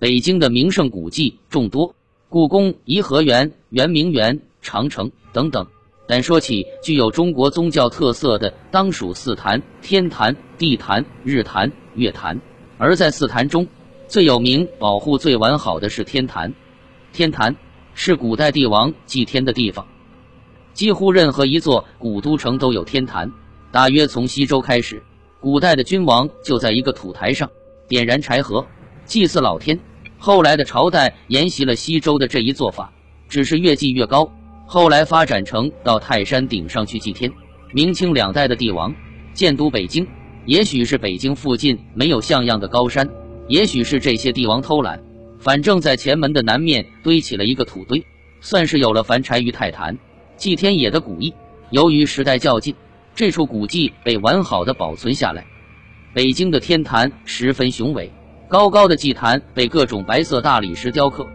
北京的名胜古迹众多，故宫、颐和园、圆明园、长城等等。但说起具有中国宗教特色的，当属四坛：天坛、地坛、日坛、月坛。而在四坛中，最有名、保护最完好的是天坛。天坛是古代帝王祭天的地方，几乎任何一座古都城都有天坛。大约从西周开始，古代的君王就在一个土台上点燃柴禾，祭祀老天。后来的朝代沿袭了西周的这一做法，只是越祭越高。后来发展成到泰山顶上去祭天。明清两代的帝王建都北京，也许是北京附近没有像样的高山，也许是这些帝王偷懒，反正在前门的南面堆起了一个土堆，算是有了凡柴于泰坛祭天也的古意。由于时代较近，这处古迹被完好的保存下来。北京的天坛十分雄伟，高高的祭坛被各种白色大理石雕刻，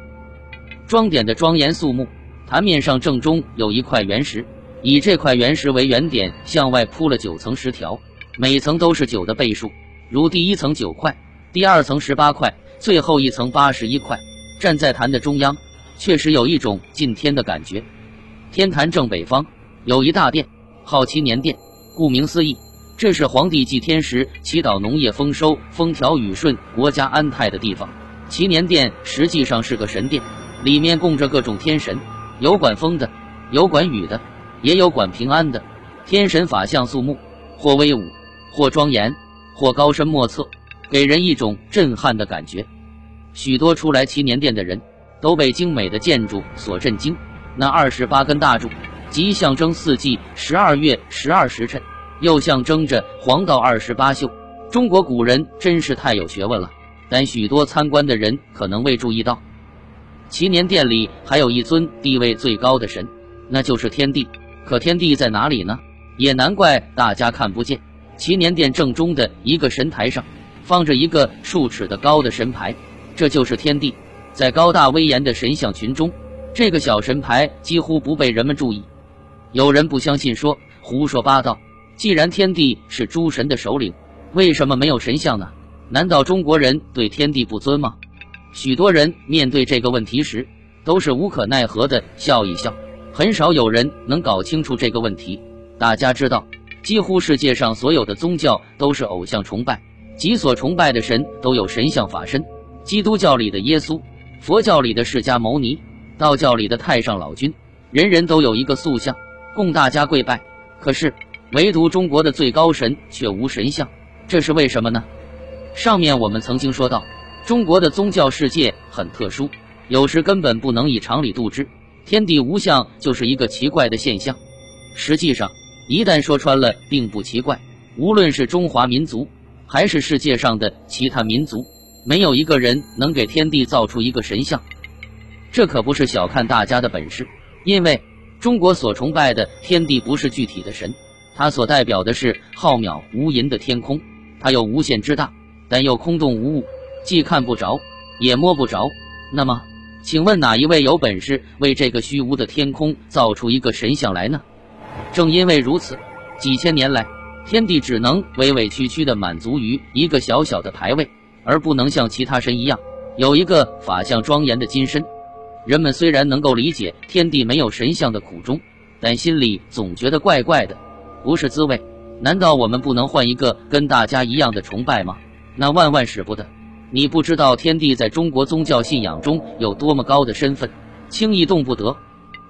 装点的庄严肃穆。坛面上正中有一块原石，以这块原石为原点，向外铺了九层石条，每层都是九的倍数，如第一层九块，第二层十八块，最后一层八十一块。站在坛的中央，确实有一种进天的感觉。天坛正北方有一大殿，号祈年殿，顾名思义，这是皇帝祭天时祈祷农业丰收、风调雨顺、国家安泰的地方。祈年殿实际上是个神殿，里面供着各种天神。有管风的，有管雨的，也有管平安的。天神法相肃穆，或威武，或庄严，或高深莫测，给人一种震撼的感觉。许多出来祈年殿的人都被精美的建筑所震惊。那二十八根大柱，即象征四季、十二月、十二时辰，又象征着黄道二十八宿。中国古人真是太有学问了，但许多参观的人可能未注意到。祈年殿里还有一尊地位最高的神，那就是天帝。可天帝在哪里呢？也难怪大家看不见。祈年殿正中的一个神台上，放着一个数尺的高的神牌，这就是天帝。在高大威严的神像群中，这个小神牌几乎不被人们注意。有人不相信，说胡说八道。既然天帝是诸神的首领，为什么没有神像呢？难道中国人对天帝不尊吗？许多人面对这个问题时，都是无可奈何的笑一笑，很少有人能搞清楚这个问题。大家知道，几乎世界上所有的宗教都是偶像崇拜，即所崇拜的神都有神像法身。基督教里的耶稣，佛教里的释迦牟尼，道教里的太上老君，人人都有一个塑像供大家跪拜。可是，唯独中国的最高神却无神像，这是为什么呢？上面我们曾经说到。中国的宗教世界很特殊，有时根本不能以常理度之。天地无相就是一个奇怪的现象。实际上，一旦说穿了，并不奇怪。无论是中华民族，还是世界上的其他民族，没有一个人能给天地造出一个神像。这可不是小看大家的本事，因为中国所崇拜的天地不是具体的神，它所代表的是浩渺无垠的天空。它有无限之大，但又空洞无物。既看不着，也摸不着。那么，请问哪一位有本事为这个虚无的天空造出一个神像来呢？正因为如此，几千年来，天地只能委委屈屈地满足于一个小小的牌位，而不能像其他神一样有一个法相庄严的金身。人们虽然能够理解天地没有神像的苦衷，但心里总觉得怪怪的，不是滋味。难道我们不能换一个跟大家一样的崇拜吗？那万万使不得。你不知道天地在中国宗教信仰中有多么高的身份，轻易动不得。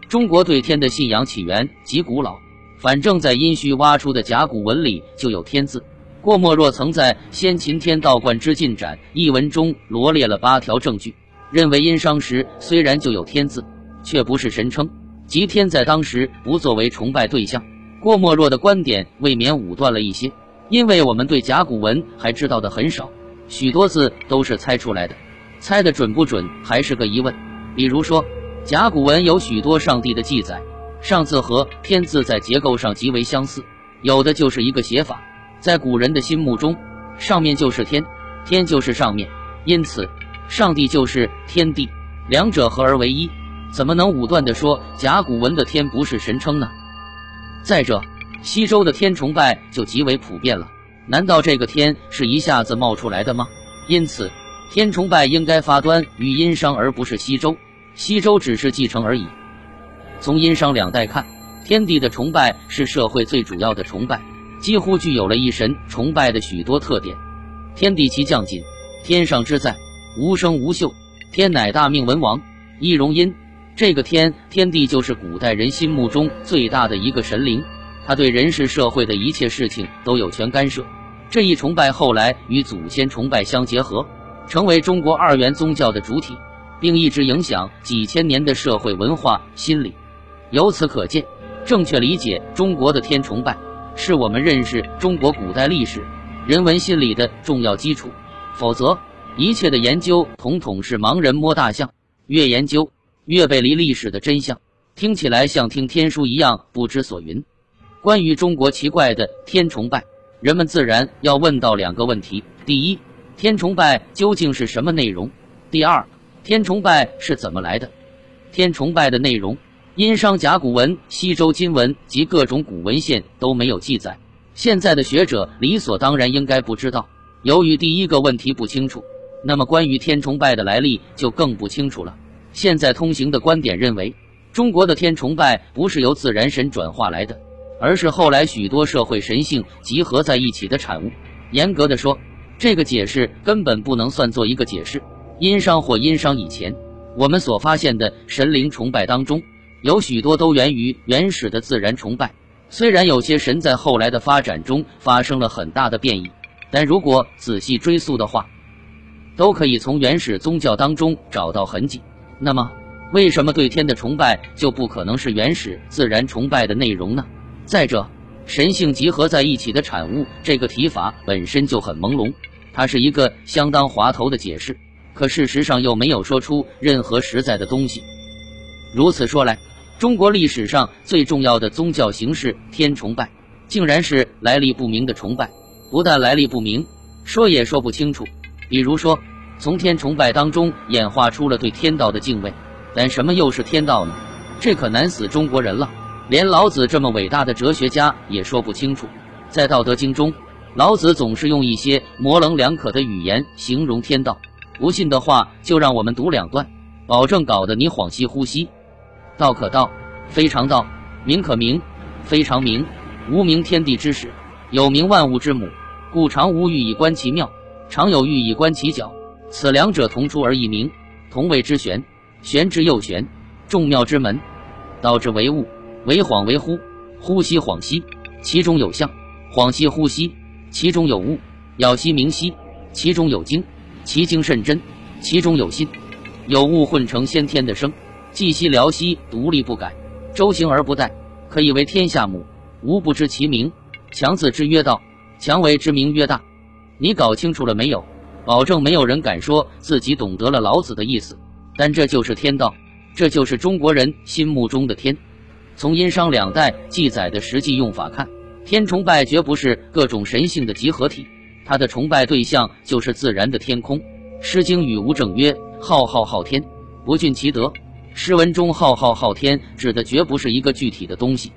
中国对天的信仰起源极古老，反正在殷墟挖出的甲骨文里就有“天”字。郭沫若曾在《先秦天道观之进展》一文中罗列了八条证据，认为殷商时虽然就有“天”字，却不是神称，即天在当时不作为崇拜对象。郭沫若的观点未免武断了一些，因为我们对甲骨文还知道的很少。许多字都是猜出来的，猜的准不准还是个疑问。比如说，甲骨文有许多上帝的记载，上字和天字在结构上极为相似，有的就是一个写法。在古人的心目中，上面就是天，天就是上面，因此上帝就是天地，两者合而为一，怎么能武断的说甲骨文的天不是神称呢？再者，西周的天崇拜就极为普遍了。难道这个天是一下子冒出来的吗？因此，天崇拜应该发端于殷商，而不是西周，西周只是继承而已。从殷商两代看，天地的崇拜是社会最主要的崇拜，几乎具有了一神崇拜的许多特点。天地其降谨，天上之在，无声无秀。天乃大命文王，易容殷。这个天，天地就是古代人心目中最大的一个神灵，他对人世社会的一切事情都有权干涉。这一崇拜后来与祖先崇拜相结合，成为中国二元宗教的主体，并一直影响几千年的社会文化心理。由此可见，正确理解中国的天崇拜，是我们认识中国古代历史、人文心理的重要基础。否则，一切的研究统统是盲人摸大象，越研究越背离历史的真相，听起来像听天书一样不知所云。关于中国奇怪的天崇拜，人们自然要问到两个问题：第一，天崇拜究竟是什么内容？第二，天崇拜是怎么来的？天崇拜的内容。殷商甲骨文、西周金文及各种古文献都没有记载，现在的学者理所当然应该不知道。由于第一个问题不清楚，那么关于天崇拜的来历就更不清楚了。现在通行的观点认为，中国的天崇拜不是由自然神转化来的，而是后来许多社会神性集合在一起的产物。严格的说，这个解释根本不能算作一个解释。殷商或殷商以前，我们所发现的神灵崇拜当中。有许多都源于原始的自然崇拜，虽然有些神在后来的发展中发生了很大的变异，但如果仔细追溯的话，都可以从原始宗教当中找到痕迹。那么，为什么对天的崇拜就不可能是原始自然崇拜的内容呢？再者，神性集合在一起的产物这个提法本身就很朦胧，它是一个相当滑头的解释，可事实上又没有说出任何实在的东西。如此说来，中国历史上最重要的宗教形式天崇拜，竟然是来历不明的崇拜。不但来历不明，说也说不清楚。比如说，从天崇拜当中演化出了对天道的敬畏，但什么又是天道呢？这可难死中国人了。连老子这么伟大的哲学家也说不清楚。在《道德经》中，老子总是用一些模棱两可的语言形容天道。不信的话，就让我们读两段，保证搞得你恍兮惚兮。道可道，非常道；名可名，非常名。无名，天地之始；有名，万物之母。故常无欲以观其妙，常有欲以观其徼。此两者同出而异名，同谓之玄。玄之又玄，众妙之门。道之为物，为恍为惚，惚兮恍兮，其中有象；恍兮惚兮，其中有物；杳兮明兮，其中有精。其精甚真，其中有心。有物混成先天的生。寂兮寥兮，独立不改，周行而不殆，可以为天下母。吾不知其名，强字之曰道。强为之名曰大。你搞清楚了没有？保证没有人敢说自己懂得了老子的意思。但这就是天道，这就是中国人心目中的天。从殷商两代记载的实际用法看，天崇拜绝不是各种神性的集合体，它的崇拜对象就是自然的天空。《诗经·与吴正曰：“浩浩浩天，不峻其德。”诗文中“浩浩浩天”指的绝不是一个具体的东西，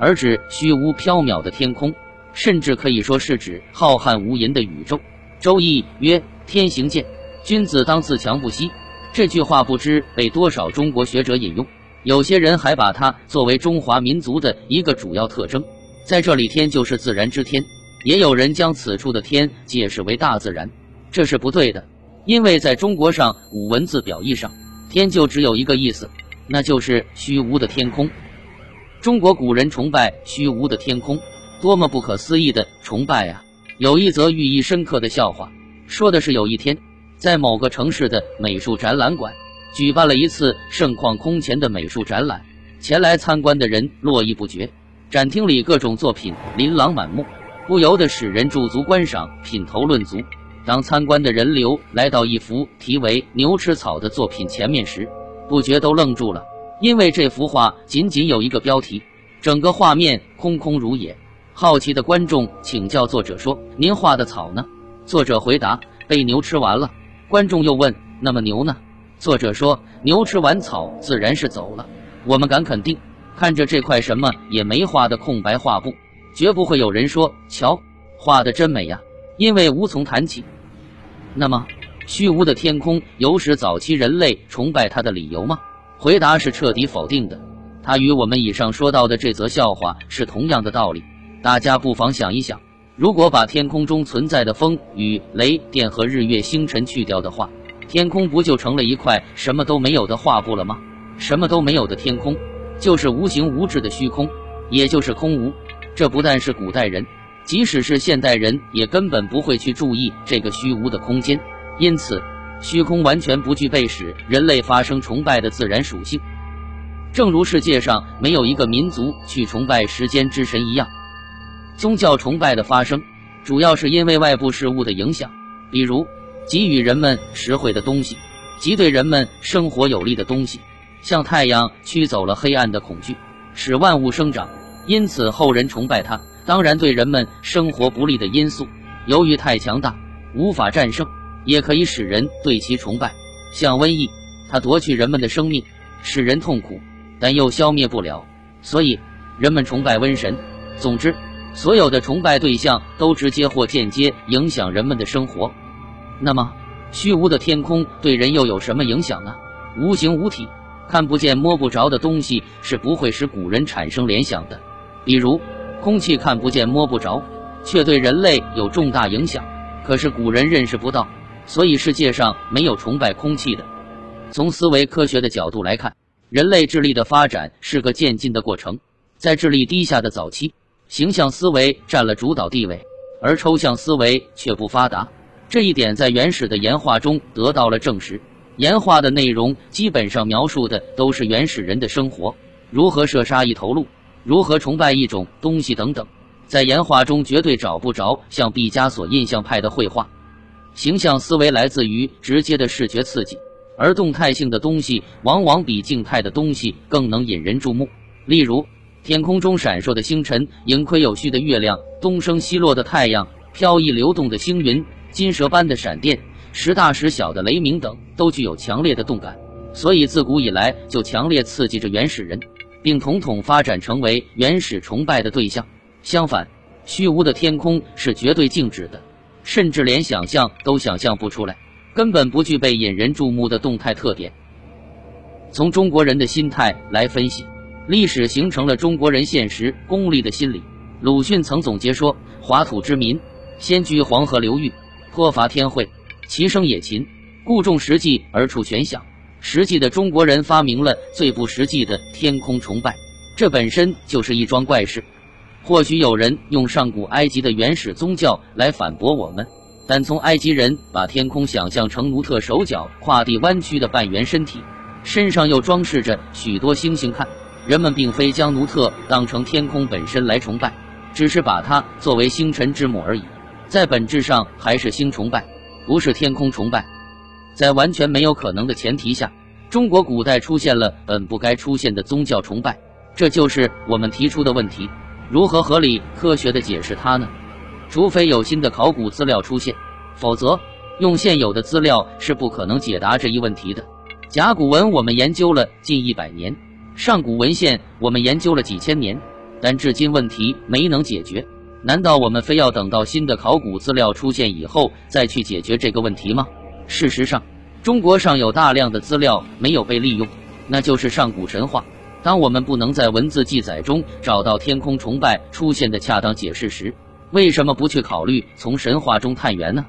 而指虚无缥缈的天空，甚至可以说是指浩瀚无垠的宇宙。《周易》曰：“天行健，君子当自强不息。”这句话不知被多少中国学者引用，有些人还把它作为中华民族的一个主要特征。在这里，天就是自然之天，也有人将此处的天解释为大自然，这是不对的，因为在中国上古文字表意上。天就只有一个意思，那就是虚无的天空。中国古人崇拜虚无的天空，多么不可思议的崇拜啊！有一则寓意深刻的笑话，说的是有一天，在某个城市的美术展览馆举办了一次盛况空前的美术展览，前来参观的人络绎不绝，展厅里各种作品琳琅满目，不由得使人驻足观赏，品头论足。当参观的人流来到一幅题为《牛吃草》的作品前面时，不觉都愣住了，因为这幅画仅仅有一个标题，整个画面空空如也。好奇的观众请教作者说：“您画的草呢？”作者回答：“被牛吃完了。”观众又问：“那么牛呢？”作者说：“牛吃完草，自然是走了。”我们敢肯定，看着这块什么也没画的空白画布，绝不会有人说：“瞧，画的真美呀。”因为无从谈起。那么，虚无的天空有使早期人类崇拜它的理由吗？回答是彻底否定的。它与我们以上说到的这则笑话是同样的道理。大家不妨想一想，如果把天空中存在的风、雨、雷电和日月星辰去掉的话，天空不就成了一块什么都没有的画布了吗？什么都没有的天空，就是无形无质的虚空，也就是空无。这不但是古代人，即使是现代人，也根本不会去注意这个虚无的空间。因此，虚空完全不具备使人类发生崇拜的自然属性。正如世界上没有一个民族去崇拜时间之神一样。宗教崇拜的发生，主要是因为外部事物的影响，比如给予人们实惠的东西，及对人们生活有利的东西，像太阳驱走了黑暗的恐惧，使万物生长，因此后人崇拜它。当然，对人们生活不利的因素，由于太强大，无法战胜，也可以使人对其崇拜，像瘟疫，它夺去人们的生命，使人痛苦，但又消灭不了，所以人们崇拜瘟神。总之。所有的崇拜对象都直接或间接影响人们的生活。那么，虚无的天空对人又有什么影响呢？无形无体、看不见摸不着的东西是不会使古人产生联想的。比如，空气看不见摸不着，却对人类有重大影响。可是古人认识不到，所以世界上没有崇拜空气的。从思维科学的角度来看，人类智力的发展是个渐进的过程，在智力低下的早期。形象思维占了主导地位，而抽象思维却不发达。这一点在原始的岩画中得到了证实。岩画的内容基本上描述的都是原始人的生活，如何射杀一头鹿，如何崇拜一种东西等等。在岩画中绝对找不着像毕加索印象派的绘画。形象思维来自于直接的视觉刺激，而动态性的东西往往比静态的东西更能引人注目。例如。天空中闪烁的星辰，盈亏有序的月亮，东升西落的太阳，飘逸流动的星云，金蛇般的闪电，时大时小的雷鸣等，都具有强烈的动感，所以自古以来就强烈刺激着原始人，并统统发展成为原始崇拜的对象。相反，虚无的天空是绝对静止的，甚至连想象都想象不出来，根本不具备引人注目的动态特点。从中国人的心态来分析。历史形成了中国人现实功利的心理。鲁迅曾总结说：“华土之民，先居黄河流域，颇乏天惠，其声也勤，故重实际而处玄想。”实际的中国人发明了最不实际的天空崇拜，这本身就是一桩怪事。或许有人用上古埃及的原始宗教来反驳我们，但从埃及人把天空想象成努特手脚跨地弯曲的半圆身体，身上又装饰着许多星星看。人们并非将努特当成天空本身来崇拜，只是把它作为星辰之母而已。在本质上还是星崇拜，不是天空崇拜。在完全没有可能的前提下，中国古代出现了本不该出现的宗教崇拜，这就是我们提出的问题：如何合理科学的解释它呢？除非有新的考古资料出现，否则用现有的资料是不可能解答这一问题的。甲骨文我们研究了近一百年。上古文献我们研究了几千年，但至今问题没能解决。难道我们非要等到新的考古资料出现以后再去解决这个问题吗？事实上，中国尚有大量的资料没有被利用，那就是上古神话。当我们不能在文字记载中找到天空崇拜出现的恰当解释时，为什么不去考虑从神话中探源呢？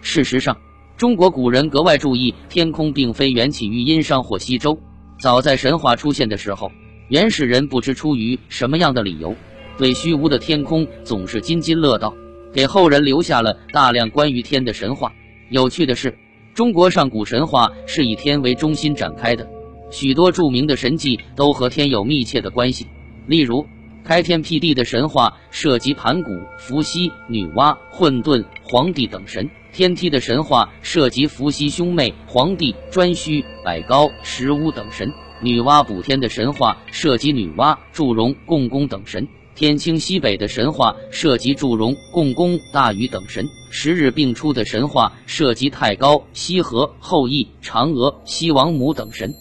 事实上，中国古人格外注意天空并非缘起于殷商或西周。早在神话出现的时候，原始人不知出于什么样的理由，对虚无的天空总是津津乐道，给后人留下了大量关于天的神话。有趣的是，中国上古神话是以天为中心展开的，许多著名的神迹都和天有密切的关系。例如，开天辟地的神话涉及盘古、伏羲、女娲、混沌、黄帝等神。天梯的神话涉及伏羲兄妹、黄帝、颛顼、百高、石巫等神；女娲补天的神话涉及女娲、祝融、共工等神；天清西北的神话涉及祝融、共工、大禹等神；十日并出的神话涉及太高、西河、后羿、嫦娥、西王母等神。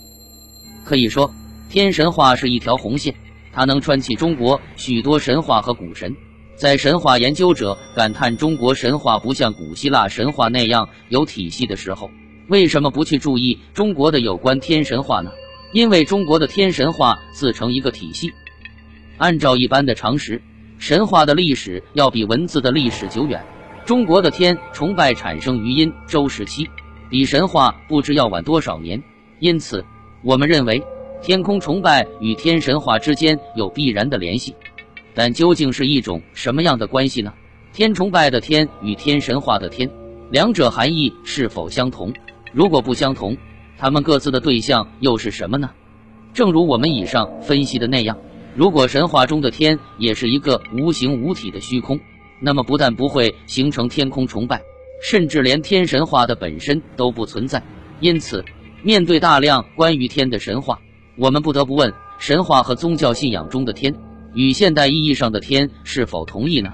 可以说，天神话是一条红线，它能穿起中国许多神话和古神。在神话研究者感叹中国神话不像古希腊神话那样有体系的时候，为什么不去注意中国的有关天神话呢？因为中国的天神话自成一个体系。按照一般的常识，神话的历史要比文字的历史久远。中国的天崇拜产生于殷周时期，比神话不知要晚多少年。因此，我们认为天空崇拜与天神话之间有必然的联系。但究竟是一种什么样的关系呢？天崇拜的天与天神话的天，两者含义是否相同？如果不相同，他们各自的对象又是什么呢？正如我们以上分析的那样，如果神话中的天也是一个无形无体的虚空，那么不但不会形成天空崇拜，甚至连天神话的本身都不存在。因此，面对大量关于天的神话，我们不得不问：神话和宗教信仰中的天。与现代意义上的天是否同意呢？